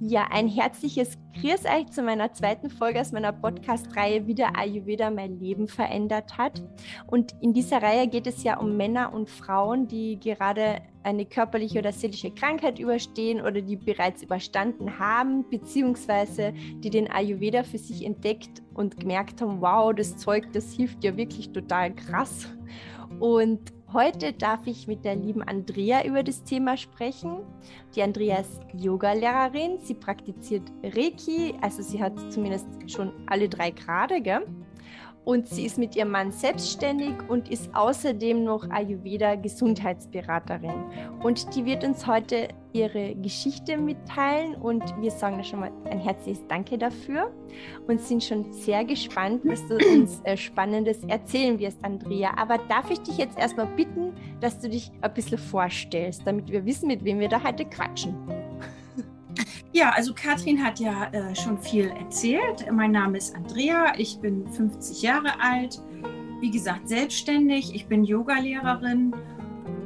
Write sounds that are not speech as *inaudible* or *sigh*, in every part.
Ja, ein herzliches Grüß euch zu meiner zweiten Folge aus meiner Podcast-Reihe, wie der Ayurveda mein Leben verändert hat. Und in dieser Reihe geht es ja um Männer und Frauen, die gerade eine körperliche oder seelische Krankheit überstehen oder die bereits überstanden haben, beziehungsweise die den Ayurveda für sich entdeckt und gemerkt haben, wow, das Zeug, das hilft ja wirklich total krass. Und Heute darf ich mit der lieben Andrea über das Thema sprechen. Die Andrea ist Yoga-Lehrerin. Sie praktiziert Reiki, also sie hat zumindest schon alle drei Grade, gell? Und sie ist mit ihrem Mann selbstständig und ist außerdem noch Ayurveda Gesundheitsberaterin. Und die wird uns heute ihre Geschichte mitteilen und wir sagen da schon mal ein herzliches Danke dafür und sind schon sehr gespannt, was du uns äh, Spannendes erzählen wirst, Andrea. Aber darf ich dich jetzt erstmal bitten, dass du dich ein bisschen vorstellst, damit wir wissen, mit wem wir da heute quatschen? Ja, also Katrin hat ja äh, schon viel erzählt. Mein Name ist Andrea, ich bin 50 Jahre alt, wie gesagt selbstständig, ich bin Yogalehrerin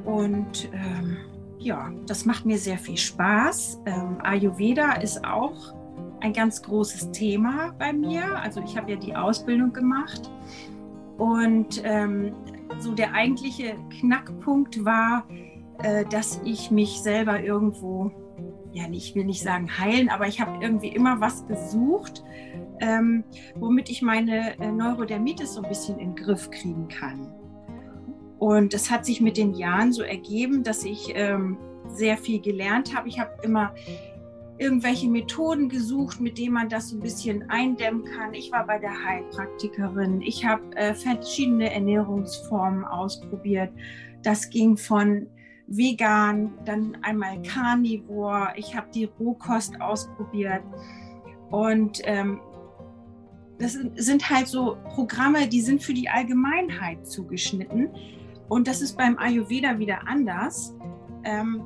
und ähm, ja, das macht mir sehr viel Spaß. Ähm, Ayurveda ist auch ein ganz großes Thema bei mir. Also ich habe ja die Ausbildung gemacht und ähm, so der eigentliche Knackpunkt war, äh, dass ich mich selber irgendwo ja, ich will nicht sagen heilen, aber ich habe irgendwie immer was gesucht, ähm, womit ich meine äh, Neurodermitis so ein bisschen in den Griff kriegen kann. Und es hat sich mit den Jahren so ergeben, dass ich ähm, sehr viel gelernt habe. Ich habe immer irgendwelche Methoden gesucht, mit denen man das so ein bisschen eindämmen kann. Ich war bei der Heilpraktikerin. Ich habe äh, verschiedene Ernährungsformen ausprobiert. Das ging von vegan, dann einmal Carnivore. Ich habe die Rohkost ausprobiert. Und ähm, das sind halt so Programme, die sind für die Allgemeinheit zugeschnitten. Und das ist beim Ayurveda wieder anders. Ähm,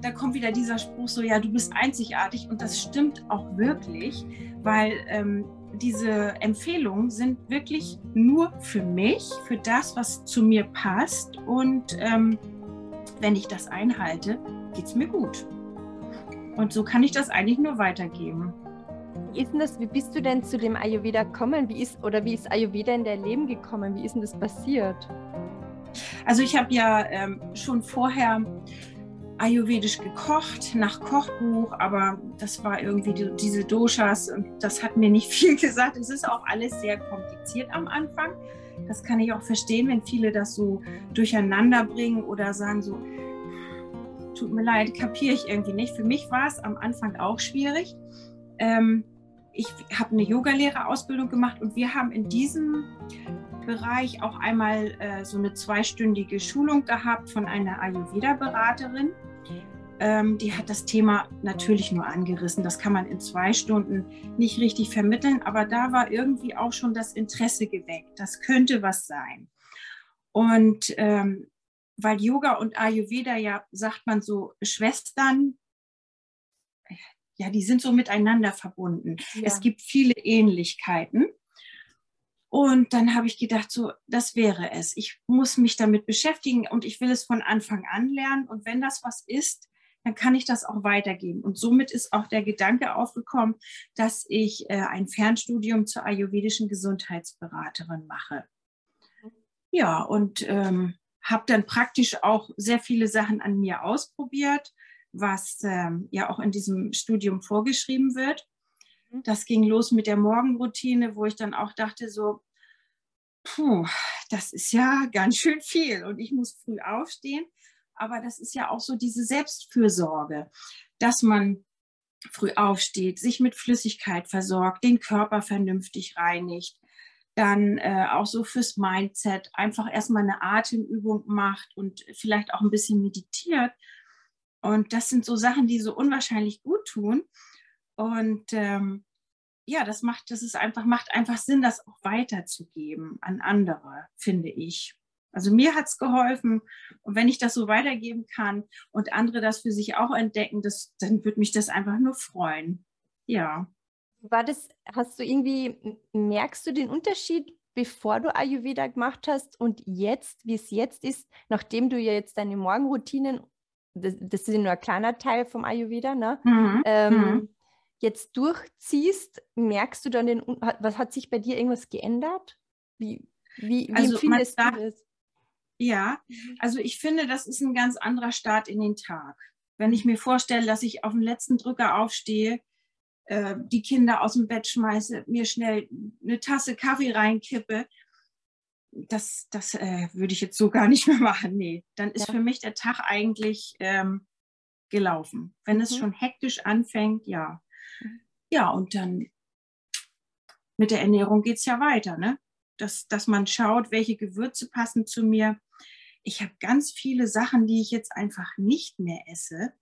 da kommt wieder dieser Spruch so, ja, du bist einzigartig. Und das stimmt auch wirklich, weil ähm, diese Empfehlungen sind wirklich nur für mich, für das, was zu mir passt. Und ähm, wenn ich das einhalte, geht es mir gut. Und so kann ich das eigentlich nur weitergeben. Wie ist denn das, wie bist du denn zu dem Ayurveda gekommen? Wie ist, oder wie ist Ayurveda in dein Leben gekommen? Wie ist denn das passiert? Also ich habe ja ähm, schon vorher ayurvedisch gekocht, nach Kochbuch, aber das war irgendwie die, diese Doshas und das hat mir nicht *laughs* viel gesagt. Es ist auch alles sehr kompliziert am Anfang. Das kann ich auch verstehen, wenn viele das so durcheinander bringen oder sagen so, tut mir leid, kapiere ich irgendwie nicht. Für mich war es am Anfang auch schwierig. Ähm, ich habe eine Yogalehrerausbildung gemacht und wir haben in diesem Bereich auch einmal äh, so eine zweistündige Schulung gehabt von einer Ayurveda-Beraterin ähm, die hat das Thema natürlich nur angerissen. Das kann man in zwei Stunden nicht richtig vermitteln, aber da war irgendwie auch schon das Interesse geweckt. Das könnte was sein. Und ähm, weil Yoga und Ayurveda ja, sagt man so, Schwestern, ja, die sind so miteinander verbunden. Ja. Es gibt viele Ähnlichkeiten. Und dann habe ich gedacht, so, das wäre es. Ich muss mich damit beschäftigen und ich will es von Anfang an lernen. Und wenn das was ist, dann kann ich das auch weitergeben. Und somit ist auch der Gedanke aufgekommen, dass ich äh, ein Fernstudium zur ayurvedischen Gesundheitsberaterin mache. Ja, und ähm, habe dann praktisch auch sehr viele Sachen an mir ausprobiert, was ähm, ja auch in diesem Studium vorgeschrieben wird. Mhm. Das ging los mit der Morgenroutine, wo ich dann auch dachte, so, puh, das ist ja *laughs* ganz schön viel und ich muss früh aufstehen aber das ist ja auch so diese Selbstfürsorge, dass man früh aufsteht, sich mit Flüssigkeit versorgt, den Körper vernünftig reinigt, dann äh, auch so fürs Mindset einfach erstmal eine Atemübung macht und vielleicht auch ein bisschen meditiert. Und das sind so Sachen, die so unwahrscheinlich gut tun. Und ähm, ja, das macht, das ist einfach, macht einfach Sinn, das auch weiterzugeben an andere, finde ich. Also mir hat es geholfen. Und wenn ich das so weitergeben kann und andere das für sich auch entdecken, das, dann würde mich das einfach nur freuen. Ja. War das, hast du irgendwie, merkst du den Unterschied, bevor du Ayurveda gemacht hast und jetzt, wie es jetzt ist, nachdem du ja jetzt deine Morgenroutinen, das, das ist ja nur ein kleiner Teil vom Ayurveda, ne? Mhm. Ähm, mhm. jetzt durchziehst, merkst du dann den, was hat sich bei dir irgendwas geändert? Wie, wie, wie also empfindest du das? Ja, mhm. also ich finde, das ist ein ganz anderer Start in den Tag. Wenn ich mir vorstelle, dass ich auf den letzten Drücker aufstehe, äh, die Kinder aus dem Bett schmeiße, mir schnell eine Tasse Kaffee reinkippe, das, das äh, würde ich jetzt so gar nicht *laughs* mehr machen. Nee, dann ist ja. für mich der Tag eigentlich ähm, gelaufen. Wenn mhm. es schon hektisch anfängt, ja. Mhm. Ja, und dann mit der Ernährung geht es ja weiter, ne? Dass, dass man schaut, welche Gewürze passen zu mir. Ich habe ganz viele Sachen, die ich jetzt einfach nicht mehr esse,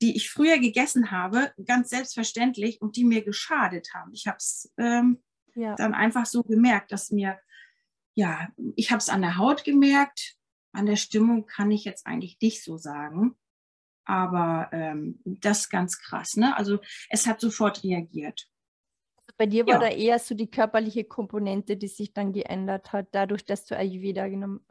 die ich früher gegessen habe, ganz selbstverständlich und die mir geschadet haben. Ich habe es ähm, ja. dann einfach so gemerkt, dass mir, ja, ich habe es an der Haut gemerkt, an der Stimmung kann ich jetzt eigentlich nicht so sagen. Aber ähm, das ist ganz krass. Ne? Also es hat sofort reagiert. Also bei dir war ja. da eher so die körperliche Komponente, die sich dann geändert hat, dadurch, dass du Ayurveda genommen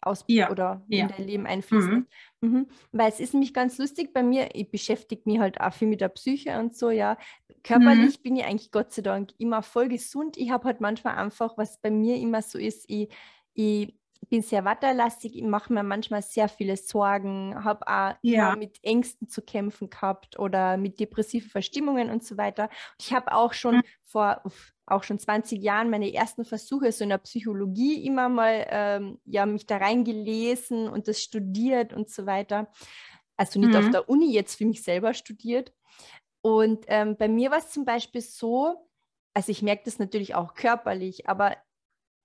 aus ja. oder ja. in dein Leben einfließt. Mhm. Mhm. Weil es ist nämlich ganz lustig bei mir, ich beschäftige mich halt auch viel mit der Psyche und so, ja. Körperlich mhm. bin ich eigentlich Gott sei Dank immer voll gesund. Ich habe halt manchmal einfach, was bei mir immer so ist, ich, ich bin sehr watterlastig, ich mache mir manchmal sehr viele Sorgen, habe auch ja. mit Ängsten zu kämpfen gehabt oder mit depressiven Verstimmungen und so weiter. Ich habe auch schon mhm. vor auch schon 20 Jahren meine ersten Versuche so in der Psychologie immer mal ähm, ja mich da reingelesen und das studiert und so weiter. Also nicht mhm. auf der Uni jetzt für mich selber studiert. Und ähm, bei mir war es zum Beispiel so, also ich merke das natürlich auch körperlich, aber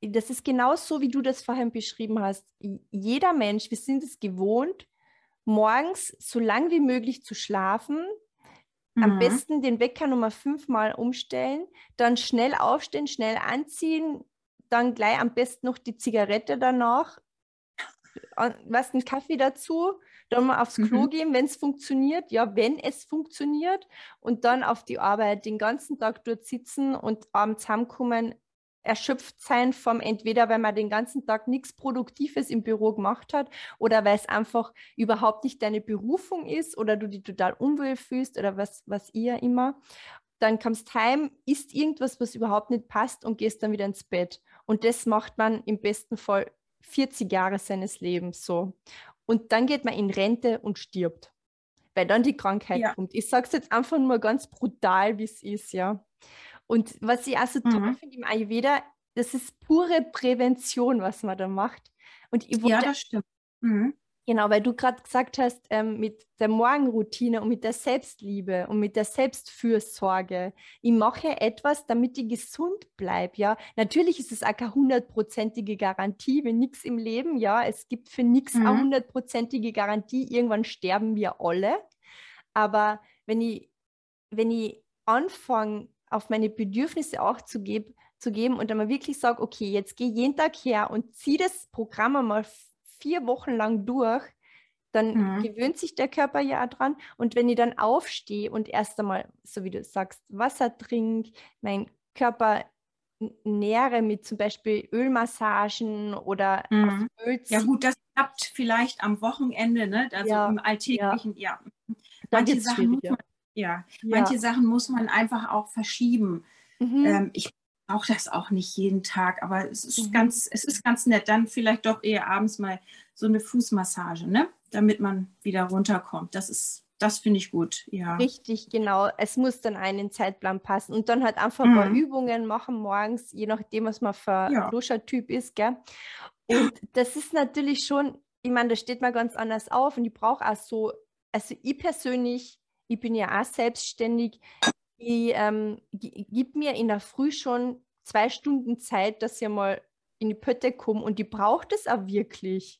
das ist genau so, wie du das vorhin beschrieben hast. Jeder Mensch, wir sind es gewohnt, morgens so lang wie möglich zu schlafen, mhm. am besten den Wecker Nummer fünfmal umstellen, dann schnell aufstehen, schnell anziehen, dann gleich am besten noch die Zigarette danach, was einen Kaffee dazu, dann mal aufs Klo mhm. gehen, wenn es funktioniert, ja, wenn es funktioniert, und dann auf die Arbeit den ganzen Tag dort sitzen und abends heimkommen, erschöpft sein vom entweder, weil man den ganzen Tag nichts Produktives im Büro gemacht hat oder weil es einfach überhaupt nicht deine Berufung ist oder du dich total unwohl fühlst oder was, was ihr immer. Dann kommst heim, isst irgendwas, was überhaupt nicht passt und gehst dann wieder ins Bett. Und das macht man im besten Fall 40 Jahre seines Lebens so. Und dann geht man in Rente und stirbt, weil dann die Krankheit ja. kommt. Ich sage es jetzt einfach nur ganz brutal, wie es ist, ja. Und was ich auch so toll mhm. finde im Ayurveda, das ist pure Prävention, was man da macht. Und ich wollte, ja, das stimmt. Mhm. Genau, weil du gerade gesagt hast, ähm, mit der Morgenroutine und mit der Selbstliebe und mit der Selbstfürsorge. Ich mache etwas, damit ich gesund bleibe. Ja, natürlich ist es auch keine hundertprozentige Garantie, wenn nichts im Leben. Ja, es gibt für nichts mhm. eine hundertprozentige Garantie. Irgendwann sterben wir alle. Aber wenn ich, wenn ich anfange, auf meine Bedürfnisse auch zu, geb, zu geben und dann mal wirklich sage, okay, jetzt gehe jeden Tag her und ziehe das Programm einmal vier Wochen lang durch, dann mhm. gewöhnt sich der Körper ja dran. Und wenn ich dann aufstehe und erst einmal, so wie du sagst, Wasser trinke, mein Körper nähere mit zum Beispiel Ölmassagen oder mhm. Öl Ja gut, das klappt vielleicht am Wochenende, ne? also ja, im Alltäglichen, ja. ja. Manche Sachen muss man ja, manche Sachen muss man einfach auch verschieben. Mhm. Ähm, ich brauche das auch nicht jeden Tag, aber es ist, mhm. ganz, es ist ganz nett. Dann vielleicht doch eher abends mal so eine Fußmassage, ne? damit man wieder runterkommt. Das ist, das finde ich gut, ja. Richtig, genau. Es muss dann einen Zeitplan passen und dann halt einfach mhm. mal Übungen machen morgens, je nachdem, was man für ja. Duscher-Typ ist, gell? Und das ist natürlich schon, ich meine, da steht man ganz anders auf und ich brauche auch so, also ich persönlich ich bin ja auch selbstständig, ich ähm, gebe mir in der Früh schon zwei Stunden Zeit, dass ich mal in die Pötte komme und die braucht es auch wirklich.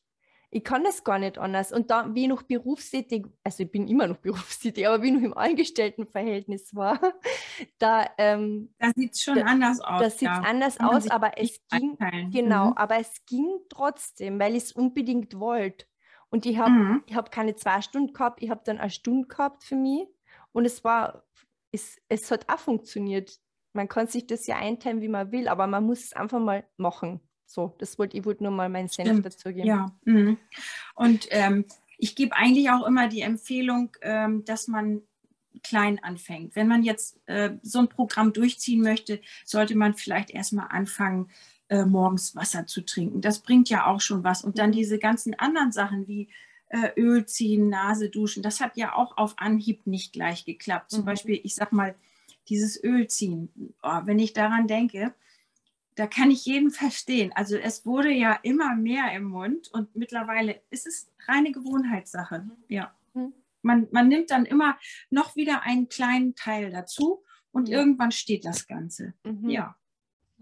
Ich kann das gar nicht anders. Und da, wie ich noch berufstätig, also ich bin immer noch *laughs* berufstätig, aber wie ich noch im Angestelltenverhältnis war, *laughs* da, ähm, da sieht es schon da, anders aus. Da sieht es ja. anders aus, aber es ging, einteilen. genau, mhm. aber es ging trotzdem, weil ich es unbedingt wollte. Und ich habe mhm. hab keine zwei Stunden gehabt, ich habe dann eine Stunde gehabt für mich. Und es war, es, es hat auch funktioniert. Man kann sich das ja einteilen, wie man will, aber man muss es einfach mal machen. So, das wollte ich wollte nur mal meinen Senf dazu geben. Ja. Mhm. Und ähm, ich gebe eigentlich auch immer die Empfehlung, ähm, dass man klein anfängt. Wenn man jetzt äh, so ein Programm durchziehen möchte, sollte man vielleicht erstmal anfangen, äh, morgens Wasser zu trinken. Das bringt ja auch schon was. Und dann mhm. diese ganzen anderen Sachen wie äh, Öl ziehen, Nase duschen, das hat ja auch auf Anhieb nicht gleich geklappt. Zum mhm. Beispiel, ich sag mal, dieses Öl ziehen. Oh, wenn ich daran denke, da kann ich jeden verstehen. Also es wurde ja immer mehr im Mund und mittlerweile ist es reine Gewohnheitssache. Mhm. Ja. Mhm. Man, man nimmt dann immer noch wieder einen kleinen Teil dazu und ja. irgendwann steht das Ganze. Mhm. Ja.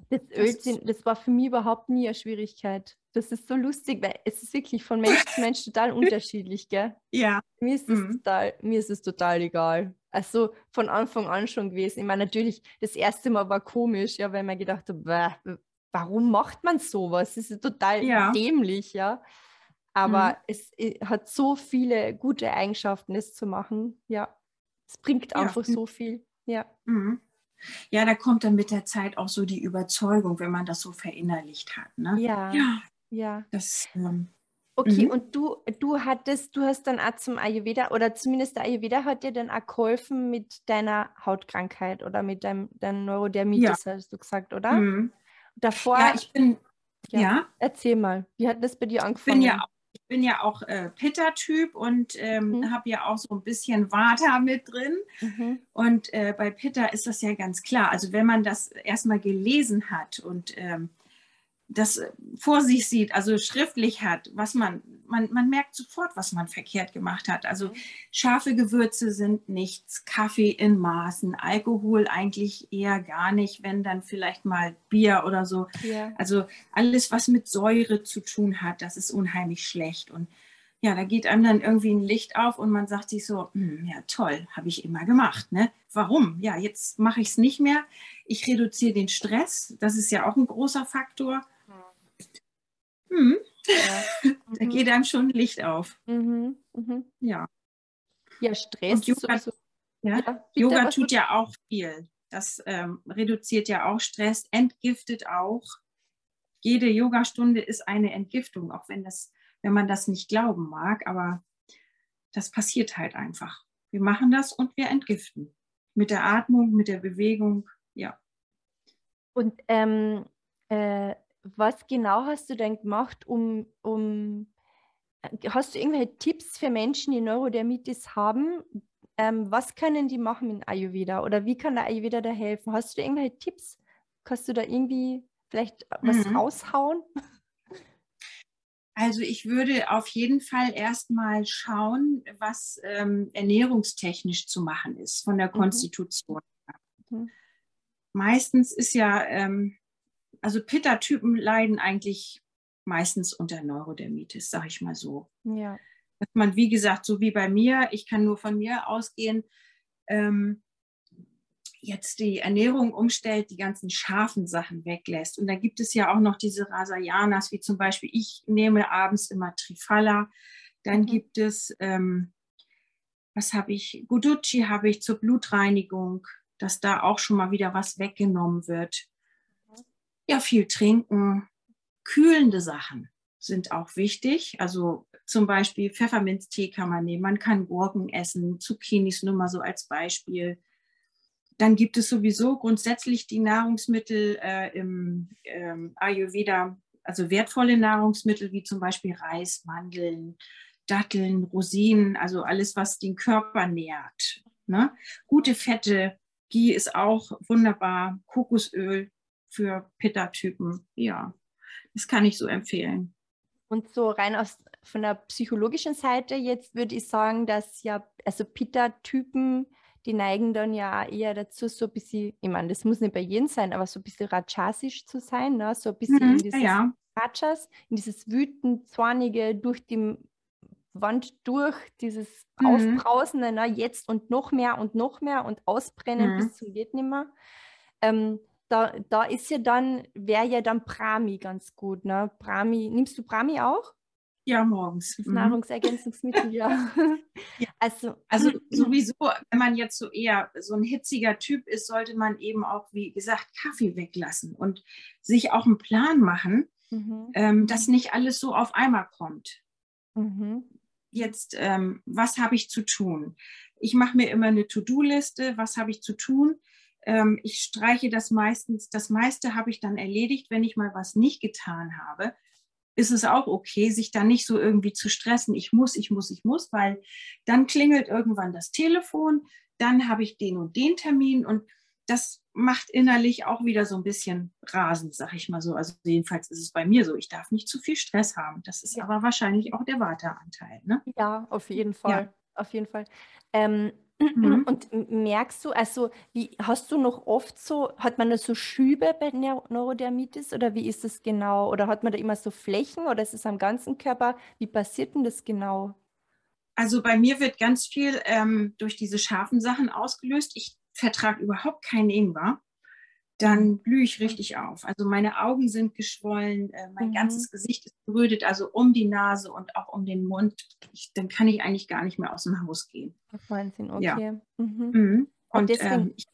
Das Ölziehen, das war für mich überhaupt nie eine Schwierigkeit. Das ist so lustig, weil es ist wirklich von Mensch zu Mensch total *laughs* unterschiedlich, gell? Ja. Mir ist, mhm. total, mir ist es total egal. Also von Anfang an schon gewesen. Ich meine, natürlich, das erste Mal war komisch, ja, weil man gedacht hat, warum macht man sowas? Das ist total ja. dämlich, ja. Aber mhm. es hat so viele gute Eigenschaften, es zu machen. Ja, es bringt einfach ja. so viel. Ja. Mhm. Ja, da kommt dann mit der Zeit auch so die Überzeugung, wenn man das so verinnerlicht hat. Ne? Ja. Ja. ja. Das, ähm, okay, mhm. und du, du hattest, du hast dann auch zum Ayurveda oder zumindest der Ayurveda hat dir dann auch geholfen mit deiner Hautkrankheit oder mit deinem, deinem Neurodermitis, ja. hast du gesagt, oder? Mhm. Davor. Ja, ich bin. Ja. ja. Erzähl mal, wie hat das bei dir angefangen? Ich bin ja ich bin ja auch äh, Pitta-Typ und ähm, mhm. habe ja auch so ein bisschen Vata mit drin. Mhm. Und äh, bei Pitta ist das ja ganz klar. Also wenn man das erstmal gelesen hat und ähm, das äh, vor sich sieht, also schriftlich hat, was man, man, man merkt sofort, was man verkehrt gemacht hat. Also mhm. scharfe Gewürze sind nichts, Kaffee in Maßen, Alkohol eigentlich eher gar nicht, wenn dann vielleicht mal Bier oder so. Ja. Also alles, was mit Säure zu tun hat, das ist unheimlich schlecht. Und ja, da geht einem dann irgendwie ein Licht auf und man sagt sich so, hm, ja toll, habe ich immer gemacht. Ne? Warum? Ja, jetzt mache ich es nicht mehr. Ich reduziere den Stress, das ist ja auch ein großer Faktor. Hm. Ja. *laughs* da geht einem schon Licht auf. Mhm. Mhm. Ja. Ja, Stress. Und Yoga, so, ja, ja, Yoga tut ja auch viel. Das ähm, reduziert ja auch Stress, entgiftet auch. Jede Yogastunde ist eine Entgiftung, auch wenn, das, wenn man das nicht glauben mag. Aber das passiert halt einfach. Wir machen das und wir entgiften. Mit der Atmung, mit der Bewegung, ja. Und ähm, äh, was genau hast du denn gemacht, um, um äh, hast du irgendwelche Tipps für Menschen, die Neurodermitis haben? Ähm, was können die machen mit Ayurveda oder wie kann der Ayurveda da helfen? Hast du irgendwelche Tipps? Kannst du da irgendwie vielleicht was mhm. raushauen? Also ich würde auf jeden Fall erstmal schauen, was ähm, ernährungstechnisch zu machen ist von der mhm. Konstitution. Mhm. Meistens ist ja ähm, also Pitta-Typen leiden eigentlich meistens unter Neurodermitis, sag ich mal so. Ja. Dass man, wie gesagt, so wie bei mir, ich kann nur von mir ausgehen, ähm, jetzt die Ernährung umstellt, die ganzen scharfen Sachen weglässt. Und dann gibt es ja auch noch diese Rasayanas, wie zum Beispiel, ich nehme abends immer Trifala. Dann mhm. gibt es, ähm, was habe ich, Guducci habe ich zur Blutreinigung, dass da auch schon mal wieder was weggenommen wird ja, viel trinken. Kühlende Sachen sind auch wichtig. Also zum Beispiel Pfefferminztee kann man nehmen. Man kann Gurken essen, Zucchinis nur mal so als Beispiel. Dann gibt es sowieso grundsätzlich die Nahrungsmittel äh, im ähm, Ayurveda, also wertvolle Nahrungsmittel wie zum Beispiel Reis, Mandeln, Datteln, Rosinen, also alles, was den Körper nährt. Ne? Gute Fette, Ghee ist auch wunderbar, Kokosöl, für Pitta-Typen. Ja, das kann ich so empfehlen. Und so rein aus von der psychologischen Seite jetzt würde ich sagen, dass ja, also Pitta-Typen, die neigen dann ja eher dazu, so ein bisschen, ich meine, das muss nicht bei jedem sein, aber so ein bisschen rajasisch zu sein, ne? so ein bisschen mhm, in dieses ja. Rajas, in dieses wütend, zornige, durch die Wand durch, dieses mhm. Ausbrausende, ne? jetzt und noch mehr und noch mehr und ausbrennen mhm. bis zum geht nimmer. Ähm, da, da ist ja dann, wäre ja dann Prami ganz gut. Ne? Prami, nimmst du Prami auch? Ja, morgens. Mhm. Nahrungsergänzungsmittel, ja. *laughs* ja. Also, also *clears throat* sowieso, wenn man jetzt so eher so ein hitziger Typ ist, sollte man eben auch, wie gesagt, Kaffee weglassen und sich auch einen Plan machen, mhm. ähm, dass nicht alles so auf einmal kommt. Mhm. jetzt, ähm, was habe ich zu tun? Ich mache mir immer eine To-Do-Liste, was habe ich zu tun? Ähm, ich streiche das meistens, das meiste habe ich dann erledigt, wenn ich mal was nicht getan habe. Ist es auch okay, sich da nicht so irgendwie zu stressen. Ich muss, ich muss, ich muss, weil dann klingelt irgendwann das Telefon, dann habe ich den und den Termin und das macht innerlich auch wieder so ein bisschen rasend, sag ich mal so. Also jedenfalls ist es bei mir so. Ich darf nicht zu viel Stress haben. Das ist ja. aber wahrscheinlich auch der Warteanteil. Ne? Ja, auf jeden Fall. Ja. Auf jeden Fall. Ähm, mhm. Und merkst du, also wie hast du noch oft so, hat man da so Schübe bei Neurodermitis oder wie ist das genau? Oder hat man da immer so Flächen oder ist es am ganzen Körper? Wie passiert denn das genau? Also bei mir wird ganz viel ähm, durch diese scharfen Sachen ausgelöst. Ich vertrage überhaupt keinen Ingwer, dann blühe ich richtig auf. Also meine Augen sind geschwollen, äh, mein mhm. ganzes Gesicht ist gerötet, also um die Nase und auch um den Mund. Ich, dann kann ich eigentlich gar nicht mehr aus dem Haus gehen. Wahnsinn, okay. Ja. Mhm. Mhm. Und, und ähm, ich,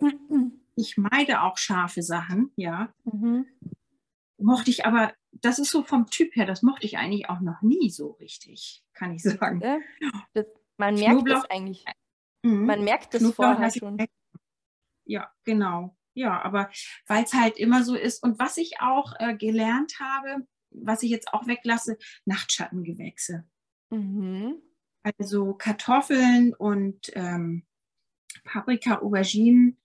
ich, meide auch scharfe Sachen, ja. Mhm. Mochte ich aber, das ist so vom Typ her, das mochte ich eigentlich auch noch nie so richtig, kann ich sagen. Das, man merkt Knoblauch, das eigentlich. Mhm. Man merkt das Knoblauch vorher schon ja, genau. Ja, aber weil es halt immer so ist. Und was ich auch äh, gelernt habe, was ich jetzt auch weglasse, Nachtschattengewächse. Mhm. Also Kartoffeln und ähm, Paprika, Auberginen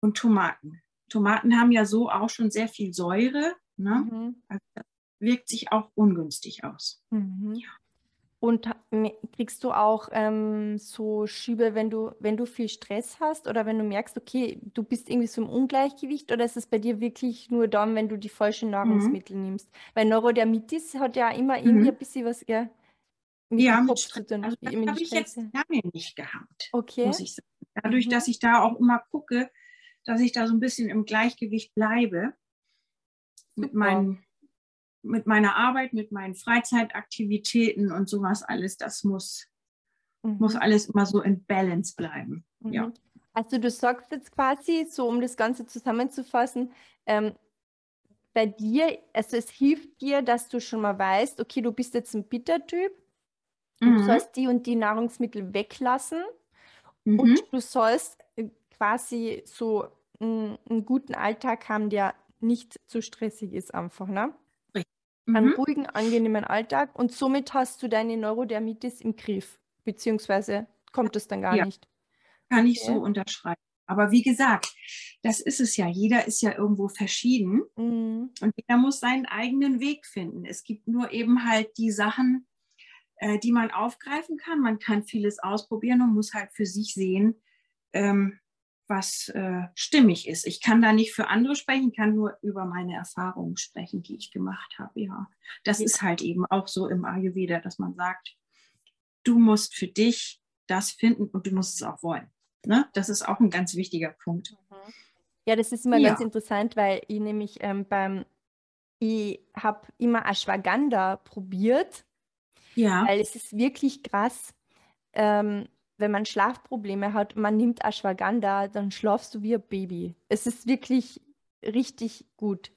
und Tomaten. Tomaten haben ja so auch schon sehr viel Säure. Ne? Mhm. Also das wirkt sich auch ungünstig aus. Mhm. Ja. Und kriegst du auch ähm, so Schübe, wenn du, wenn du viel Stress hast oder wenn du merkst, okay, du bist irgendwie so im Ungleichgewicht oder ist es bei dir wirklich nur dann, wenn du die falschen Nahrungsmittel mhm. nimmst? Weil Neurodermitis hat ja immer mhm. irgendwie ein bisschen was ja, mit ja, dem Kopf zu tun. Also das habe ich jetzt lange nicht gehabt, okay. muss ich sagen. Dadurch, mhm. dass ich da auch immer gucke, dass ich da so ein bisschen im Gleichgewicht bleibe mit meinen mit meiner Arbeit, mit meinen Freizeitaktivitäten und sowas alles, das muss, mhm. muss alles immer so in Balance bleiben. Mhm. Ja. Also du sagst jetzt quasi, so um das Ganze zusammenzufassen, ähm, bei dir, also es hilft dir, dass du schon mal weißt, okay, du bist jetzt ein Bittertyp, mhm. du sollst die und die Nahrungsmittel weglassen mhm. und du sollst äh, quasi so einen, einen guten Alltag haben, der nicht zu stressig ist einfach, ne? Einen mhm. ruhigen, angenehmen Alltag und somit hast du deine Neurodermitis im Griff, beziehungsweise kommt es dann gar ja. nicht. Kann ich so unterschreiben. Aber wie gesagt, das ist es ja. Jeder ist ja irgendwo verschieden mhm. und jeder muss seinen eigenen Weg finden. Es gibt nur eben halt die Sachen, äh, die man aufgreifen kann. Man kann vieles ausprobieren und muss halt für sich sehen, ähm, was äh, stimmig ist. Ich kann da nicht für andere sprechen, kann nur über meine Erfahrungen sprechen, die ich gemacht habe. Ja, das ist halt eben auch so im Ayurveda, dass man sagt, du musst für dich das finden und du musst es auch wollen. Ne? Das ist auch ein ganz wichtiger Punkt. Mhm. Ja, das ist immer ja. ganz interessant, weil ich nämlich ähm, beim, ich habe immer Ashwagandha probiert. Ja. Weil es ist wirklich krass. Ähm, wenn man Schlafprobleme hat, man nimmt Ashwagandha, dann schlafst du wie ein Baby. Es ist wirklich richtig gut.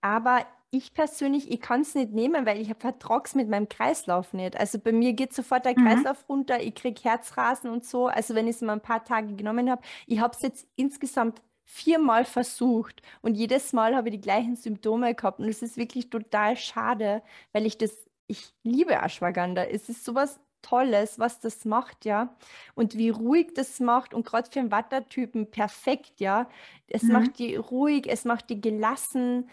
Aber ich persönlich, ich kann es nicht nehmen, weil ich vertrage es mit meinem Kreislauf nicht. Also bei mir geht sofort der mhm. Kreislauf runter, ich kriege Herzrasen und so. Also wenn ich es mal ein paar Tage genommen habe, ich habe es jetzt insgesamt viermal versucht und jedes Mal habe ich die gleichen Symptome gehabt und es ist wirklich total schade, weil ich das, ich liebe Ashwagandha. Es ist sowas Tolles, was das macht, ja. Und wie ruhig das macht und gerade für einen Wattertypen perfekt, ja. Es mhm. macht die ruhig, es macht die gelassen.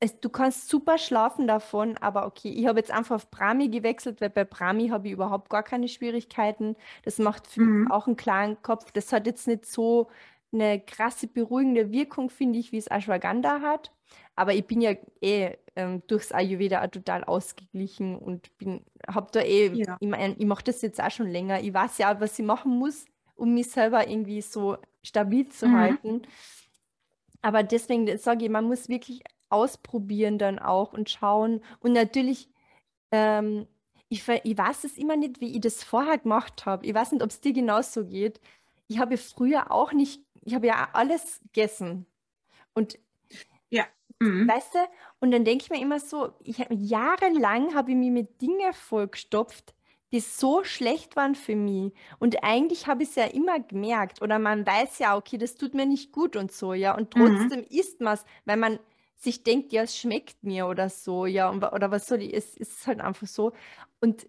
Es, du kannst super schlafen davon, aber okay, ich habe jetzt einfach auf Brahmi gewechselt, weil bei Brahmi habe ich überhaupt gar keine Schwierigkeiten. Das macht mhm. auch einen klaren Kopf. Das hat jetzt nicht so eine krasse beruhigende Wirkung, finde ich, wie es Ashwagandha hat. Aber ich bin ja eh ähm, durchs Ayurveda auch total ausgeglichen und bin, habe da eh, ja. ich, mein, ich mache das jetzt auch schon länger. Ich weiß ja, was ich machen muss, um mich selber irgendwie so stabil zu mhm. halten. Aber deswegen sage ich, man muss wirklich ausprobieren dann auch und schauen. Und natürlich, ähm, ich, ich weiß es immer nicht, wie ich das vorher gemacht habe. Ich weiß nicht, ob es dir genauso geht. Ich habe früher auch nicht, ich habe ja alles gegessen. Und ja. Mhm. Weißt du? Und dann denke ich mir immer so, ich, jahrelang habe ich mich mit Dingen vollgestopft, die so schlecht waren für mich. Und eigentlich habe ich es ja immer gemerkt. Oder man weiß ja, okay, das tut mir nicht gut und so, ja. Und Mhm. trotzdem isst man es, weil man sich denkt, ja, es schmeckt mir oder so, ja. Und, oder was soll ich, es ist halt einfach so. Und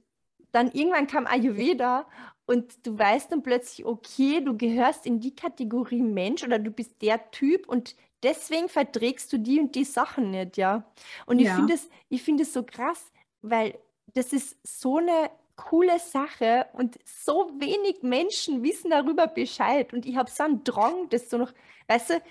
dann irgendwann kam Ayurveda und du weißt dann plötzlich, okay, du gehörst in die Kategorie Mensch oder du bist der Typ und deswegen verträgst du die und die Sachen nicht, ja. Und ich Ja. finde es, ich finde es so krass, weil das ist so eine coole Sache und so wenig Menschen wissen darüber Bescheid. Und ich habe so einen Drang, das so noch, weißt du,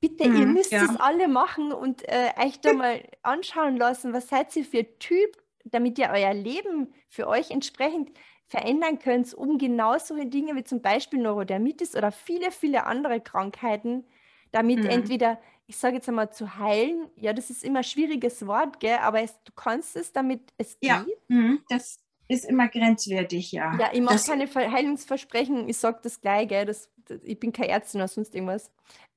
bitte, ihr Mhm, müsst ja. es alle machen und äh, euch da mal anschauen lassen, was seid ihr für Typ, damit ihr euer Leben für euch entsprechend verändern könnt, um genau solche Dinge wie zum Beispiel Neurodermitis oder viele, viele andere Krankheiten damit Mhm. entweder, ich sage jetzt einmal, zu heilen, ja, das ist immer ein schwieriges Wort, gell, aber es, du kannst es, damit es Ja. geht. Mhm. Das ist immer grenzwertig, ja. Ja, ich mache keine Ver- Heilungsversprechen, ich sage das gleich, gell, das, das, ich bin keine Ärztin oder sonst irgendwas.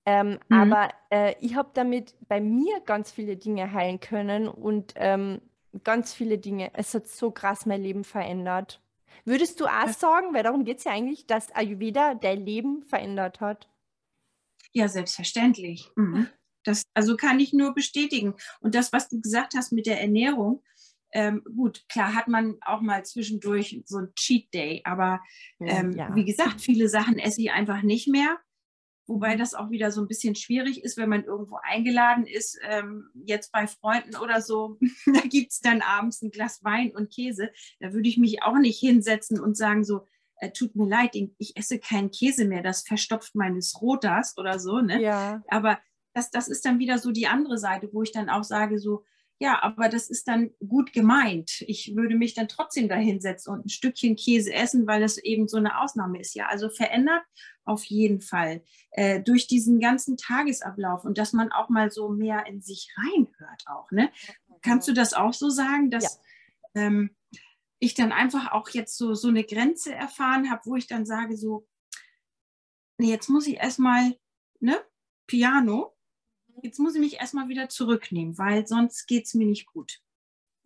Ähm, Mhm. Aber äh, ich habe damit bei mir ganz viele Dinge heilen können und ähm, ganz viele Dinge. Es hat so krass mein Leben verändert. Würdest du auch sagen, weil darum geht es ja eigentlich, dass Ayurveda dein Leben verändert hat? Ja, selbstverständlich. Mhm. Das also kann ich nur bestätigen. Und das, was du gesagt hast mit der Ernährung, ähm, gut, klar hat man auch mal zwischendurch so ein Cheat Day, aber ähm, ja. wie gesagt, viele Sachen esse ich einfach nicht mehr. Wobei das auch wieder so ein bisschen schwierig ist, wenn man irgendwo eingeladen ist, ähm, jetzt bei Freunden oder so, *laughs* da gibt es dann abends ein Glas Wein und Käse. Da würde ich mich auch nicht hinsetzen und sagen so, äh, tut mir leid, ich esse keinen Käse mehr, das verstopft meines Rotas oder so. Ne? Ja. Aber das, das ist dann wieder so die andere Seite, wo ich dann auch sage, so, ja, aber das ist dann gut gemeint. Ich würde mich dann trotzdem da hinsetzen und ein Stückchen Käse essen, weil das eben so eine Ausnahme ist. Ja, also verändert auf jeden Fall äh, durch diesen ganzen Tagesablauf und dass man auch mal so mehr in sich reinhört auch. Ne? Kannst du das auch so sagen, dass ähm, ich dann einfach auch jetzt so, so eine Grenze erfahren habe, wo ich dann sage, so, nee, jetzt muss ich erstmal, ne, Piano, jetzt muss ich mich erstmal wieder zurücknehmen, weil sonst geht es mir nicht gut.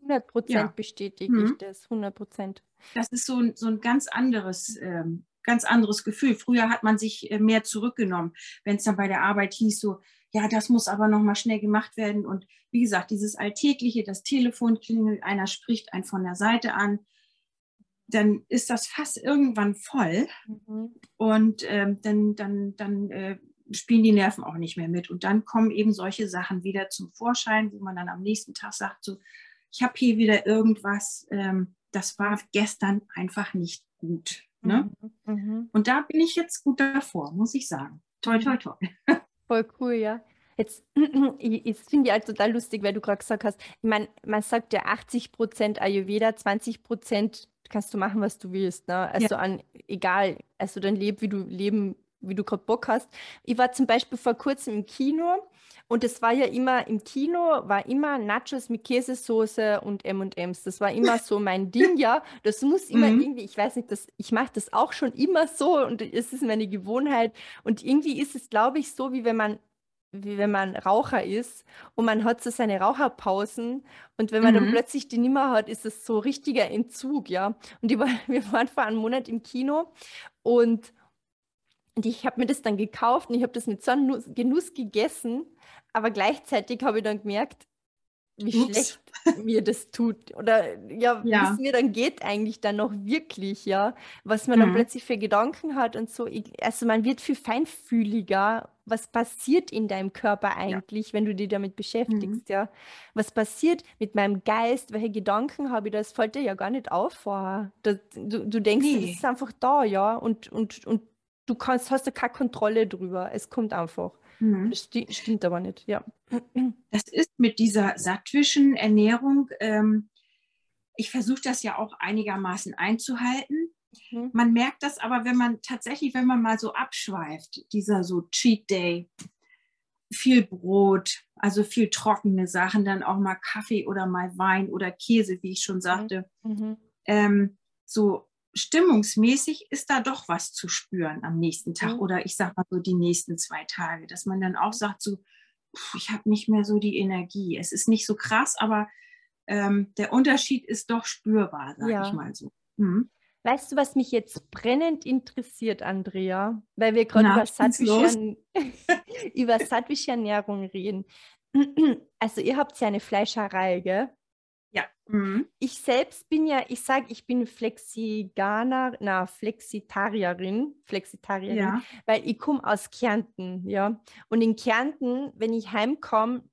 100 Prozent Ja. bestätige Mhm. ich das, 100 Prozent. Das ist so ein, so ein ganz anderes, ähm, ganz anderes Gefühl. Früher hat man sich äh, mehr zurückgenommen, wenn es dann bei der Arbeit hieß, so, ja, das muss aber nochmal schnell gemacht werden. Und wie gesagt, dieses Alltägliche, das Telefon klingelt, einer spricht einen von der Seite an, dann ist das fast irgendwann voll Mhm. und ähm, dann, dann, dann äh, spielen die Nerven auch nicht mehr mit. Und dann kommen eben solche Sachen wieder zum Vorschein, wo man dann am nächsten Tag sagt, so, ich habe hier wieder irgendwas, ähm, das war gestern einfach nicht gut. Ne? Mhm. Mhm. Und da bin ich jetzt gut davor, muss ich sagen. Toi, toi, toi. *laughs* Voll cool, ja. Jetzt, *clears throat* ich finde ich halt total lustig, weil du gerade gesagt hast, ich meine, man sagt ja 80% Ayurveda, 20% kannst du machen, was du willst, ne? Also an, egal, also dann leb, wie du leben, wie du gerade Bock hast. Ich war zum Beispiel vor kurzem im Kino und es war ja immer, im Kino war immer Nachos mit Käsesoße und M&M's. Das war immer so mein *laughs* Ding, ja. Das muss immer Mhm. irgendwie, ich weiß nicht, das, ich mache das auch schon immer so und es ist meine Gewohnheit. Und irgendwie ist es, glaube ich, so, wie wenn man wie wenn man Raucher ist und man hat so seine Raucherpausen und wenn man dann Mhm. plötzlich die nimmer hat, ist es so richtiger Entzug, ja. Und war, *laughs* wir waren vor einem Monat im Kino und, und ich habe mir das dann gekauft und ich habe das mit so einem Nuss, Genuss gegessen, aber gleichzeitig habe ich dann gemerkt, wie Ups. schlecht mir das tut oder ja, wie Ja. es mir dann geht eigentlich dann noch wirklich, ja, was man dann Mhm. plötzlich für Gedanken hat und so. Also man wird viel feinfühliger, was passiert in deinem Körper eigentlich, wenn du dich damit beschäftigst, Mhm. ja. Was passiert mit meinem Geist, welche Gedanken habe ich, das fällt dir ja gar nicht auf vorher. Das, du, du denkst, es Nee. ist einfach da, ja, und, und, und du kannst, hast da keine Kontrolle drüber. Es kommt einfach. Mhm. Das sti stimmt aber nicht, ja. Das ist mit dieser sattwischen Ernährung, ähm, ich versuche das ja auch einigermaßen einzuhalten. Mhm. Man merkt das aber, wenn man tatsächlich, wenn man mal so abschweift, dieser so Cheat Day, viel Brot, also viel trockene Sachen, dann auch mal Kaffee oder mal Wein oder Käse, wie ich schon sagte. Mhm. Ähm, so stimmungsmäßig ist da doch was zu spüren am nächsten Tag Mhm. oder ich sag mal so die nächsten zwei Tage, dass man dann auch sagt so, ich habe nicht mehr so die Energie. Es ist nicht so krass, aber ähm, der Unterschied ist doch spürbar, sag Ja. ich mal so. Mhm. Weißt du, was mich jetzt brennend interessiert, Andrea? Weil wir gerade über, sattwische, *laughs* *laughs* über sattwische Ernährung reden. Also ihr habt ja eine Fleischerei, gell? Ja. Mhm. Ich selbst bin ja, ich sage, ich bin Flexiganer, na, Flexitarierin, Flexitarierin, ja. weil ich komme aus Kärnten, ja. Und in Kärnten, wenn ich heimkomme,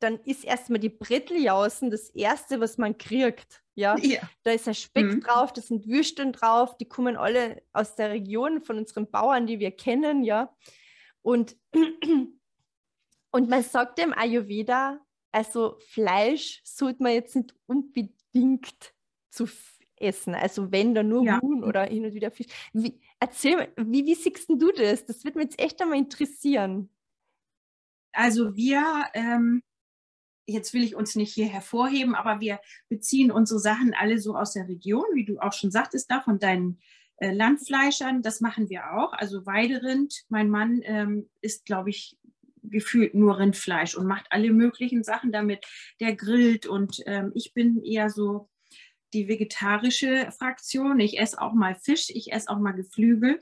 dann ist erstmal die Bretteljausen das Erste, was man kriegt. Ja? *laughs* ja. Da ist ein Speck mhm. drauf, da sind Würsteln drauf, die kommen alle aus der Region von unseren Bauern, die wir kennen, ja. Und, *clears throat* und man sagt dem Ayurveda, also Fleisch sollte man jetzt nicht unbedingt zu essen. Also wenn dann nur ja. Huhn oder hin und wieder Fisch. Wie, erzähl, wie, wie siehst du das? Das würde mich jetzt echt einmal interessieren. Also wir ähm, jetzt will ich uns nicht hier hervorheben, aber wir beziehen unsere Sachen alle so aus der Region, wie du auch schon sagtest, da von deinen äh, Landfleischern. Das machen wir auch. Also Weiderind. Mein Mann ähm, ist, glaube ich, gefühlt nur Rindfleisch und macht alle möglichen Sachen damit. Der grillt und ähm, ich bin eher so die vegetarische Fraktion. Ich esse auch mal Fisch, ich esse auch mal Geflügel,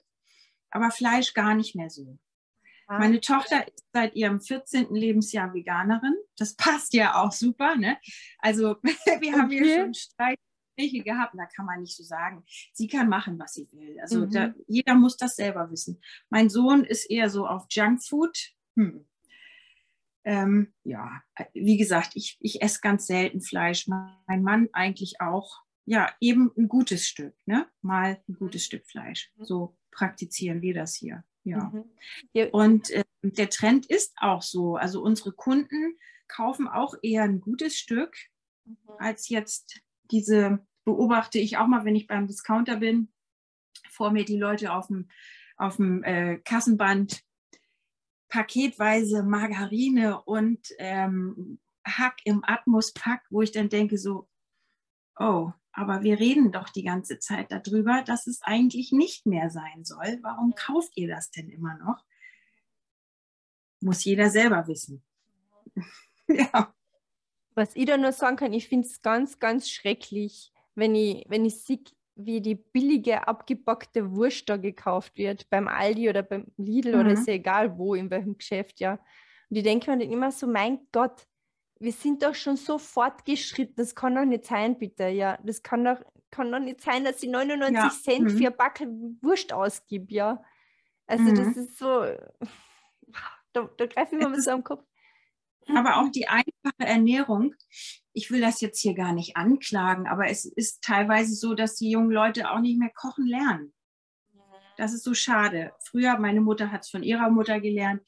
aber Fleisch gar nicht mehr so. Ah. Meine Tochter ist seit ihrem 14. Lebensjahr Veganerin. Das *laughs* passt ja auch super. Ne? Also *laughs* wir haben hier schon Streitgespräche gehabt, da kann man nicht so sagen. Sie kann machen, was sie will. Also mhm. da, jeder muss das selber wissen. Mein Sohn ist eher so auf Junkfood. Hm. Ähm, ja, wie gesagt, ich, ich esse ganz selten Fleisch. Mein Mann eigentlich auch. Ja, eben ein gutes Stück, ne? Mal ein gutes Stück Fleisch. Mhm. So praktizieren wir das hier. Ja. Mhm. ja. Und äh, der Trend ist auch so. Also unsere Kunden kaufen auch eher ein gutes Stück, mhm. als jetzt diese, beobachte ich auch mal, wenn ich beim Discounter bin, vor mir die Leute auf dem, auf dem äh, Kassenband paketweise Margarine und ähm, Hack im Atmos-Pack, wo ich dann denke so, oh, aber wir reden doch die ganze Zeit darüber, dass es eigentlich nicht mehr sein soll. Warum kauft ihr das denn immer noch? Muss jeder selber wissen. *laughs* ja. Was ich da nur sagen kann, ich finde es ganz, ganz schrecklich, wenn ich, wenn ich sehe, wie die billige, abgepackte Wurst da gekauft wird, beim Aldi oder beim Lidl mhm. oder ist ja egal wo, in welchem Geschäft, ja. Und ich denke mir dann immer so, mein Gott, wir sind doch schon so fortgeschritten, das kann doch nicht sein, bitte. Ja, das kann doch, kann doch nicht sein, dass ich 99 ja. Cent mhm. für ein Backel Wurst ausgib, ja. Also mhm. das ist so, *laughs* da, da greife ich mir so am Kopf. Aber auch die einfache Ernährung, ich will das jetzt hier gar nicht anklagen, aber es ist teilweise so, dass die jungen Leute auch nicht mehr kochen lernen. Das ist so schade. Früher, meine Mutter hat es von ihrer Mutter gelernt.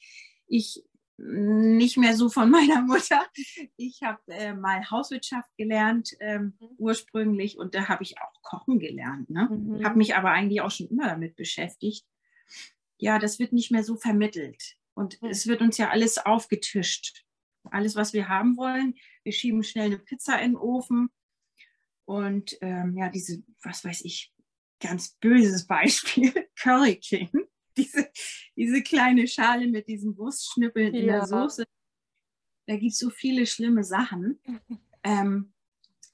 Ich nicht mehr so von *laughs* meiner Mutter. Ich habe äh, mal Hauswirtschaft gelernt ähm, mhm. ursprünglich und da habe ich auch Kochen gelernt. Ne? Mhm. Habe mich aber eigentlich auch schon immer damit beschäftigt. Ja, das wird nicht mehr so vermittelt und mhm. es wird uns ja alles aufgetischt. Alles, was wir haben wollen. Wir schieben schnell eine Pizza in den Ofen und ähm, ja, diese, was weiß ich, ganz böses *laughs* Beispiel, Curry King *laughs* diese, diese kleine Schale mit diesen Wurstschnippeln ja. in der Soße. Da gibt es so viele schlimme Sachen. *laughs* ähm,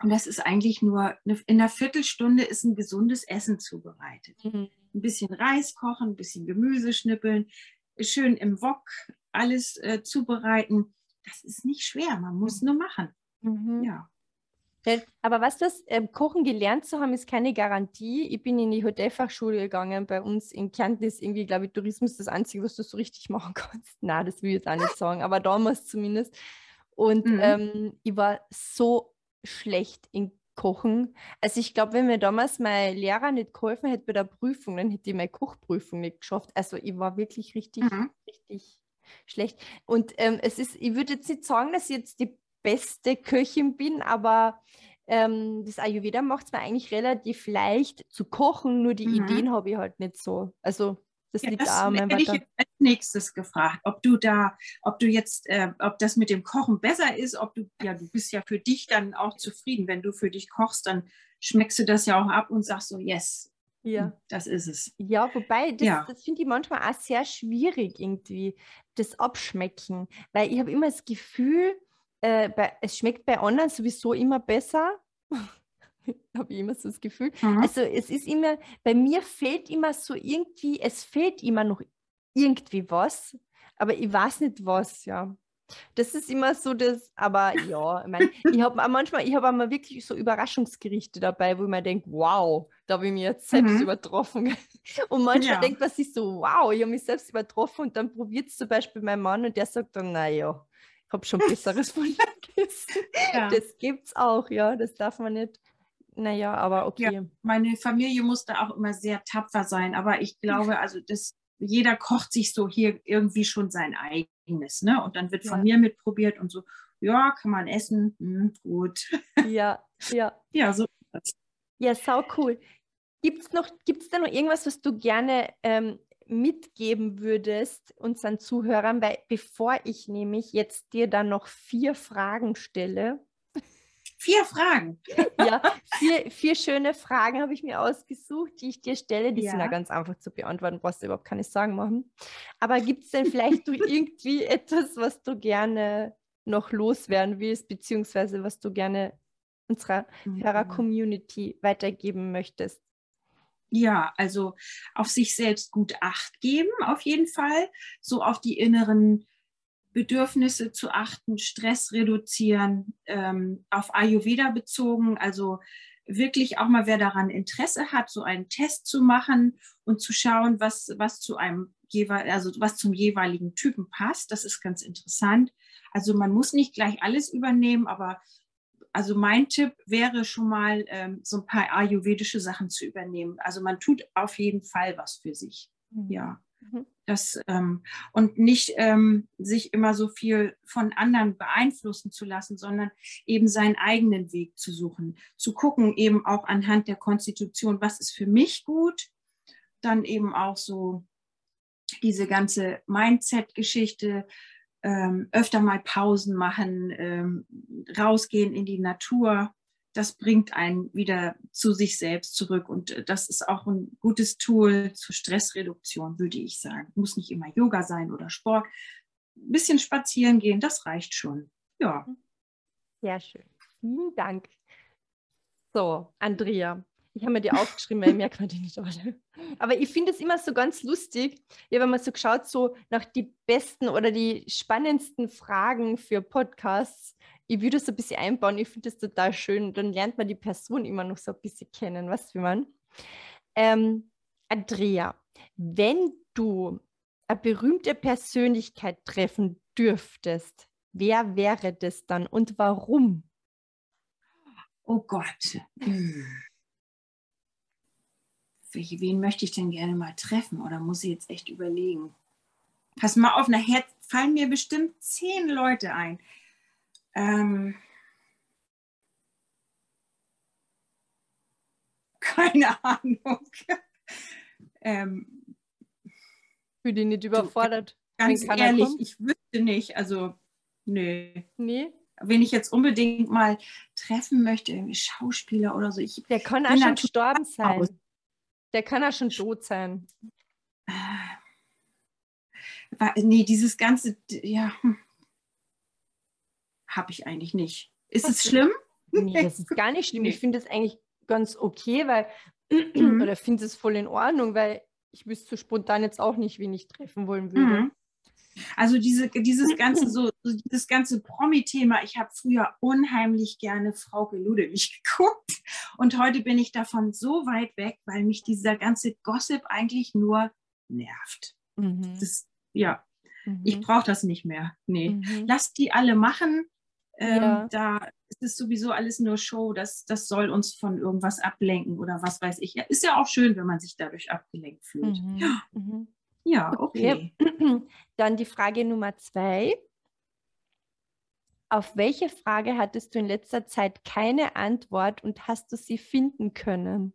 und das ist eigentlich nur, eine, in einer Viertelstunde ist ein gesundes Essen zubereitet. Mhm. Ein bisschen Reis kochen, ein bisschen Gemüse schnippeln, schön im Wok alles äh, zubereiten. Das ist nicht schwer, man muss mhm. nur machen. Mhm. Ja. Aber was das ähm, Kochen gelernt zu haben, ist keine Garantie. Ich bin in die Hotelfachschule gegangen. Bei uns in Kärnten ist irgendwie, glaube ich, Tourismus das Einzige, was du so richtig *laughs* machen kannst. Na, das will ich jetzt auch nicht sagen, aber damals zumindest. Und mhm. ähm, ich war so schlecht in Kochen. Also ich glaube, wenn mir damals mein Lehrer nicht geholfen hätte bei der Prüfung, dann hätte ich meine Kochprüfung nicht geschafft. Also ich war wirklich richtig, mhm. richtig schlecht. Und ähm, es ist, ich würde jetzt nicht sagen, dass ich jetzt die beste Köchin bin, aber ähm, das Ayurveda macht es mir eigentlich relativ leicht zu kochen, nur die mhm. Ideen habe ich halt nicht so. Also das ja, liegt das da hätte ich jetzt als nächstes gefragt, ob du da, ob du jetzt, äh, ob das mit dem Kochen besser ist, ob du, ja, du bist ja für dich dann auch zufrieden. Wenn du für dich kochst, dann schmeckst du das ja auch ab und sagst so, yes, ja. Das ist es. Ja, wobei, das, ja. das finde ich manchmal auch sehr schwierig irgendwie, das Abschmecken. Weil ich habe immer das Gefühl, äh, bei, es schmeckt bei anderen sowieso immer besser. *laughs* habe ich immer so das Gefühl. Mhm. Also es ist immer, bei mir fehlt immer so irgendwie, es fehlt immer noch irgendwie was, aber ich weiß nicht was, ja. Das ist immer so das, aber ja, ich meine, ich habe manchmal, ich habe einmal wirklich so Überraschungsgerichte dabei, wo ich mir denke, wow, da habe ich mich jetzt selbst mhm. übertroffen. Und manchmal ja. denkt man sich so, wow, ich habe mich selbst übertroffen und dann probiert es zum Beispiel mein Mann und der sagt dann, naja, ich habe schon Besseres *laughs* von gegessen. Ja. Das es auch, ja, das darf man nicht naja, aber okay. Ja, meine Familie musste auch immer sehr tapfer sein, aber ich glaube, also das, jeder kocht sich so hier irgendwie schon sein eigenes, ne? Und dann wird von ja. mir mitprobiert und so, ja, kann man essen, hm, gut. *laughs* Ja, ja. ja, so. Ja, sau cool. Gibt es noch, gibt's da noch irgendwas, was du gerne ähm, mitgeben würdest unseren Zuhörern? Weil bevor ich nämlich jetzt dir dann noch vier Fragen stelle, Vier Fragen. *laughs* Ja, vier, vier schöne Fragen habe ich mir ausgesucht, die ich dir stelle. Die ja. sind ja ganz einfach zu beantworten, brauchst du überhaupt keine Sorgen machen. Aber gibt es denn vielleicht du *laughs* irgendwie etwas, was du gerne noch loswerden willst, beziehungsweise was du gerne unserer mhm. Hörer-Community weitergeben möchtest? Ja, also auf sich selbst gut Acht geben, auf jeden Fall. So auf die inneren Bedürfnisse zu achten, Stress reduzieren, ähm, auf Ayurveda bezogen, also wirklich auch mal, wer daran Interesse hat, so einen Test zu machen und zu schauen, was, was zu einem jeweil, also was zum jeweiligen Typen passt. Das ist ganz interessant. Also man muss nicht gleich alles übernehmen, aber also mein Tipp wäre schon mal, ähm, so ein paar ayurvedische Sachen zu übernehmen. Also man tut auf jeden Fall was für sich. Mhm. Ja. Mhm. Das, ähm, und nicht ähm, sich immer so viel von anderen beeinflussen zu lassen, sondern eben seinen eigenen Weg zu suchen, zu gucken eben auch anhand der Konstitution, was ist für mich gut, dann eben auch so diese ganze Mindset-Geschichte, ähm, öfter mal Pausen machen, ähm, rausgehen in die Natur, das bringt einen wieder zu sich selbst zurück. Und äh, das ist auch ein gutes Tool zur Stressreduktion, würde ich sagen. Muss nicht immer Yoga sein oder Sport. Ein bisschen spazieren gehen, das reicht schon. Ja. Sehr schön. Vielen Dank. So, Andrea, ich habe mir die aufgeschrieben, weil ich merke mir die nicht alle. Aber ich finde es immer so ganz lustig, ja, wenn man so schaut, so nach die besten oder die spannendsten Fragen für Podcasts ich würde es ein bisschen einbauen. Ich finde das total schön. Dann lernt man die Person immer noch so ein bisschen kennen, was wie man. Ähm, Andrea, wenn du eine berühmte Persönlichkeit treffen dürftest, wer wäre das dann und warum? Oh Gott. Hm. Wen möchte ich denn gerne mal treffen? Oder muss ich jetzt echt überlegen? Pass mal auf, nachher fallen mir bestimmt zehn Leute ein. Ähm, *laughs* keine Ahnung. ähm, Für die nicht überfordert. Ganz ehrlich, ich wüsste nicht. Also, nö. Nee? Wenn ich jetzt unbedingt mal treffen möchte, irgendwie Schauspieler oder so. Ich Der kann auch schon gestorben sein. Aus. Der kann auch schon tot sein. Äh, nee, dieses ganze, ja, hm habe ich eigentlich nicht. Ist es schlimm? Nee, das ist *laughs* gar nicht schlimm. Ich finde es eigentlich ganz okay, weil, mhm. oder finde es voll in Ordnung, weil ich wüsste so spontan jetzt auch nicht, wen ich treffen wollen würde. Mhm. Also diese, dieses ganze *laughs* so, dieses ganze Promi-Thema, ich habe früher unheimlich gerne Frauke Ludewig *laughs* geguckt und heute bin ich davon so weit weg, weil mich dieser ganze Gossip eigentlich nur nervt. Mhm. Das, ja, mhm. ich brauche das nicht mehr. Nee, mhm. lasst die alle machen. Ähm, ja. Da ist es sowieso alles nur Show, das, das soll uns von irgendwas ablenken oder was weiß ich. Ja, ist ja auch schön, wenn man sich dadurch abgelenkt fühlt. Mhm. Ja. Mhm. ja, okay. okay. *clears throat* Dann die Frage Nummer zwei. Auf welche Frage hattest du in letzter Zeit keine Antwort und hast du sie finden können?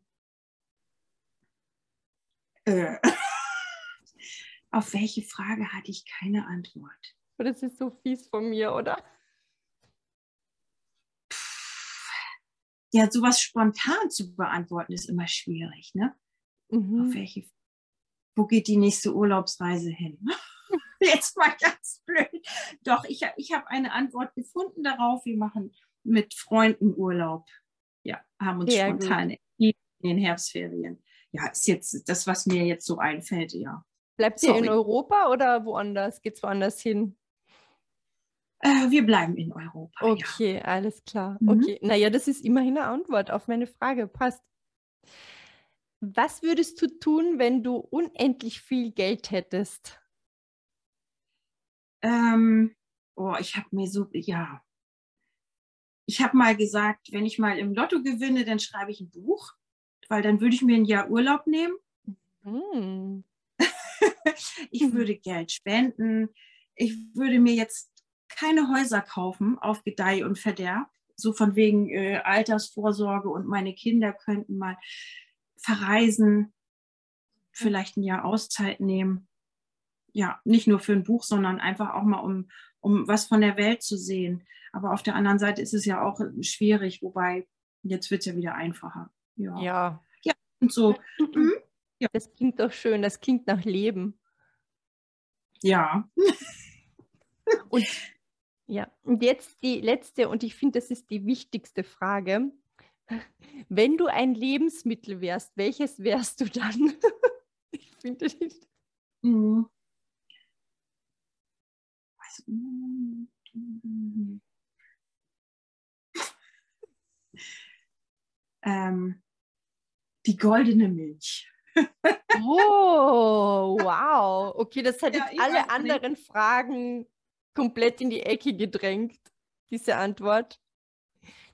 Äh. *laughs* Auf welche Frage hatte ich keine Antwort? Das ist so fies von mir, oder? Ja, sowas spontan zu beantworten ist immer schwierig, ne? Mhm. Auf welche, wo geht die nächste Urlaubsreise hin? *laughs* Jetzt mal ganz blöd. Doch, ich, ich habe eine Antwort gefunden darauf. Wir machen mit Freunden Urlaub. Ja, haben uns Sehr spontan in den Herbstferien. Ja, ist jetzt das, was mir jetzt so einfällt, ja. Bleibt ihr in Europa oder woanders? Geht es woanders hin? Äh, wir bleiben in Europa. Okay, ja. alles klar. Mhm. Okay, naja, das ist immerhin eine Antwort auf meine Frage. Passt. Was würdest du tun, wenn du unendlich viel Geld hättest? Ähm, oh, ich habe mir so, ja. Ich habe mal gesagt, wenn ich mal im Lotto gewinne, dann schreibe ich ein Buch, weil dann würde ich mir ein Jahr Urlaub nehmen. Mhm. *laughs* ich würde Geld spenden. Ich würde mir jetzt keine Häuser kaufen auf Gedeih und Verderb. So von wegen äh, Altersvorsorge und meine Kinder könnten mal verreisen, vielleicht ein Jahr Auszeit nehmen. Ja, nicht nur für ein Buch, sondern einfach auch mal, um, um was von der Welt zu sehen. Aber auf der anderen Seite ist es ja auch schwierig, wobei jetzt wird es ja wieder einfacher. Ja. ja. Ja, und so. *clears throat* Mhm. Ja. Das klingt doch schön, das klingt nach Leben. Ja. und *laughs* ja, und jetzt die letzte, und ich finde, das ist die wichtigste Frage. *laughs* Wenn du ein Lebensmittel wärst, welches wärst du dann? *laughs* ich finde das nicht. Mhm. Ähm, die goldene Milch. oh, wow. Okay, das hat ja, jetzt alle anderen nicht. Fragen komplett in die Ecke gedrängt, diese Antwort.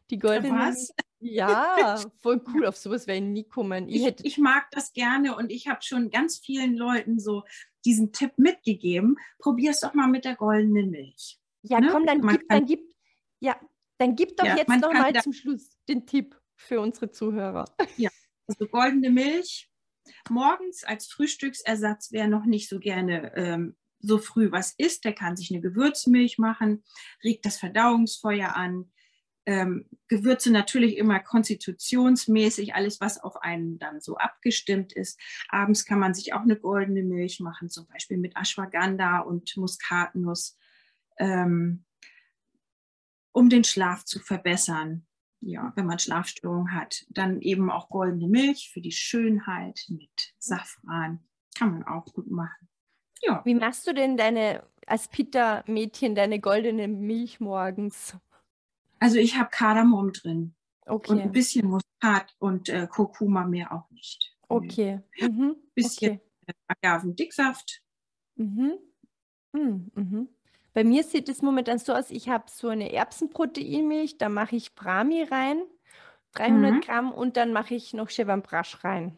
Die goldene. Was? Ja, voll cool. Auf sowas wäre ich nie kommen. Ich, ich, ich, mag das gerne und ich habe schon ganz vielen Leuten so diesen Tipp mitgegeben. Probier es doch mal mit der goldenen Milch. Ja, ne? komm, dann gib, dann gib, ja, dann gib doch ja, jetzt noch mal zum Schluss den Tipp für unsere Zuhörer. Ja, also goldene Milch morgens als Frühstücksersatz, wer noch nicht so gerne ähm, so früh was isst, der kann sich eine Gewürzmilch machen, regt das Verdauungsfeuer an. Ähm, Gewürze natürlich immer konstitutionsmäßig, alles, was auf einen dann so abgestimmt ist. Abends kann man sich auch eine goldene Milch machen, zum Beispiel mit Ashwagandha und Muskatnuss, ähm, um den Schlaf zu verbessern. Ja, wenn man Schlafstörungen hat, dann eben auch goldene Milch für die Schönheit mit Safran. Kann man auch gut machen. Ja. Wie machst du denn deine, als Peter-Mädchen, deine goldene Milch morgens? Also ich habe Kardamom drin. Okay. Und ein bisschen Muskat und äh, Kurkuma mehr auch nicht. Okay. Mhm. Bisschen okay. Agavendicksaft. Mhm. Mhm. Mhm. Bei mir sieht es momentan so aus, ich habe so eine Erbsenproteinmilch, da mache ich Brahmi rein, 300 mhm. Gramm und dann mache ich noch Chevambrasch rein.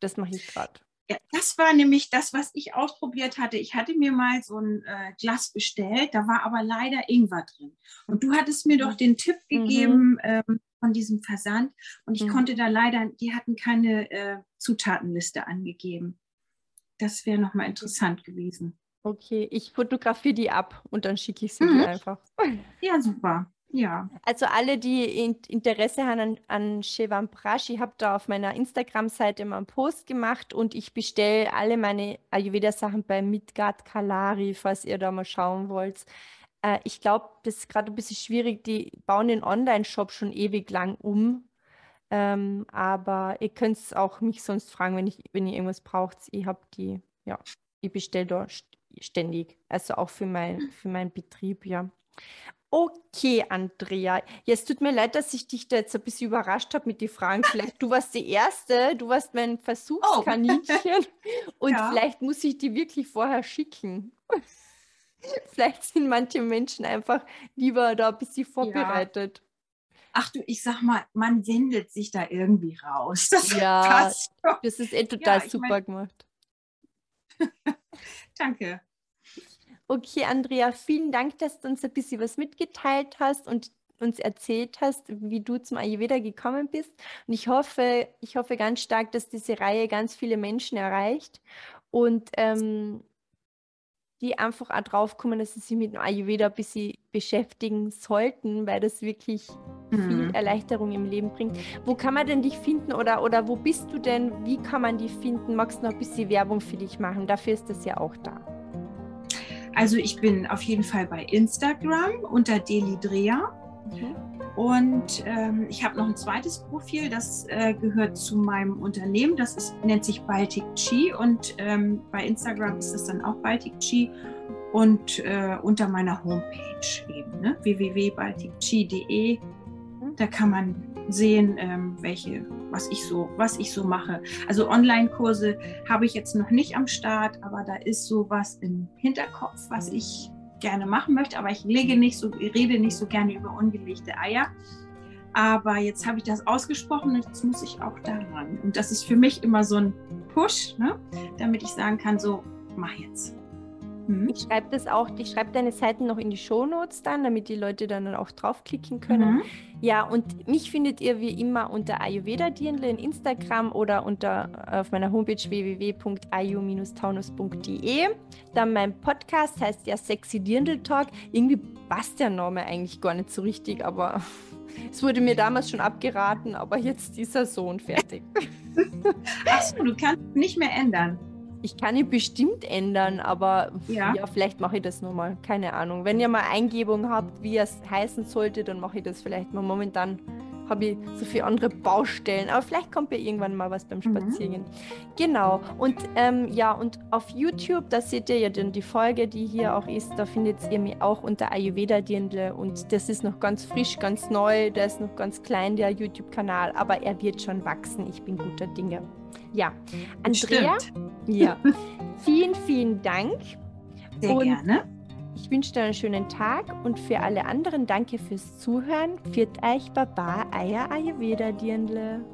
Das mache ich gerade. Ja, das war nämlich das, was ich ausprobiert hatte. Ich hatte mir mal so ein äh, Glas bestellt, da war aber leider Ingwer drin. Und du hattest mir doch den Tipp mhm. gegeben mhm. ähm, von diesem Versand und ich mhm. konnte da leider, die hatten keine äh, Zutatenliste angegeben. Das wäre nochmal interessant gewesen. Okay, ich fotografiere die ab und dann schicke ich sie mhm. dir einfach. Ja, super. Ja. Also alle, die Interesse haben an, an Chevan Prash, ich habe da auf meiner Instagram-Seite mal einen Post gemacht und ich bestelle alle meine Ayurveda-Sachen bei Midgard Kalari, falls ihr da mal schauen wollt. Äh, ich glaube, das ist gerade ein bisschen schwierig. Die bauen den Online-Shop schon ewig lang um. Ähm, aber ihr könnt es auch mich sonst fragen, wenn, ich, wenn ihr irgendwas braucht. Ich habe die, ja, ich bestelle da ständig. Also auch für, mein, für meinen Betrieb, ja. Okay, Andrea. Jetzt tut mir leid, dass ich dich da jetzt ein bisschen überrascht habe mit den Fragen. Vielleicht du warst die Erste, du warst mein. Versuchskaninchen oh. *laughs* und ja. vielleicht muss ich die wirklich vorher schicken. *laughs* vielleicht sind manche Menschen einfach lieber da ein bisschen vorbereitet. Ja. Ach du, ich sag mal, man wendet sich da irgendwie raus. *laughs* Das ja, das ist eh total ja, super mein... gemacht. Danke. Okay, Andrea, vielen Dank, dass du uns ein bisschen was mitgeteilt hast und uns erzählt hast, wie du zum Ayurveda gekommen bist. Und ich hoffe, ich hoffe ganz stark, dass diese Reihe ganz viele Menschen erreicht und ähm, die einfach auch drauf kommen, dass sie sich mit dem Ayurveda ein bisschen beschäftigen sollten, weil das wirklich mhm. viel Erleichterung im Leben bringt. Wo kann man denn dich finden oder, oder wo bist du denn? Wie kann man dich finden? Magst du noch ein bisschen Werbung für dich machen? Dafür ist das ja auch da. Also ich bin auf jeden Fall bei Instagram unter Delidrea. Mhm. Und ähm, ich habe noch ein zweites Profil, das äh, gehört zu meinem Unternehmen. Das ist, nennt sich Baltic Chi und ähm, bei Instagram ist das dann auch Baltic Chi und äh, unter meiner Homepage eben, ne? www.balticchi.de. Da kann man sehen, ähm, welche, was ich so, was ich so mache. Also Online-Kurse habe ich jetzt noch nicht am Start, aber da ist sowas im Hinterkopf, was ich gerne machen möchte, aber ich lege nicht so, rede nicht so gerne über ungelegte Eier. Aber jetzt habe ich das ausgesprochen und jetzt muss ich auch daran. Und das ist für mich immer so ein Push, ne? damit ich sagen kann, so, mach jetzt. Mhm. Ich schreibe das auch, ich schreibe deine Seiten noch in die Shownotes dann, damit die Leute dann auch draufklicken können. Mhm. Ja, und mich findet ihr wie immer unter Ayurveda Dirndl in Instagram oder unter auf meiner Homepage www.ayu-taunus.de. Dann mein Podcast heißt ja Sexy Dirndl Talk. Irgendwie passt der Name eigentlich gar nicht so richtig, aber *laughs* es wurde mir damals schon abgeraten, aber jetzt ist er so und fertig. *laughs* Achso, du kannst nicht mehr ändern. Ich kann ihn bestimmt ändern, aber ja, ja vielleicht mache ich das nochmal. Keine Ahnung. Wenn ihr mal Eingebung habt, wie es heißen sollte, dann mache ich das vielleicht mal. Momentan habe ich so viele andere Baustellen. Aber vielleicht kommt ja irgendwann mal was beim. Spaziergehen. Mhm. Genau. Und ähm, ja, und auf YouTube, da seht ihr ja dann die Folge, die hier auch ist. Da findet ihr mich auch unter Ayurveda Dirndle. Und das ist noch ganz frisch, ganz neu. Der ist noch ganz klein, der YouTube-Kanal. Aber er wird schon wachsen. Ich bin guter Dinge. Ja, Andrea, ja, *laughs* vielen, vielen Dank. Sehr und gerne. Ich wünsche dir einen schönen Tag und für alle anderen danke fürs Zuhören. Viert euch Baba Eier Ayurveda Dirndle.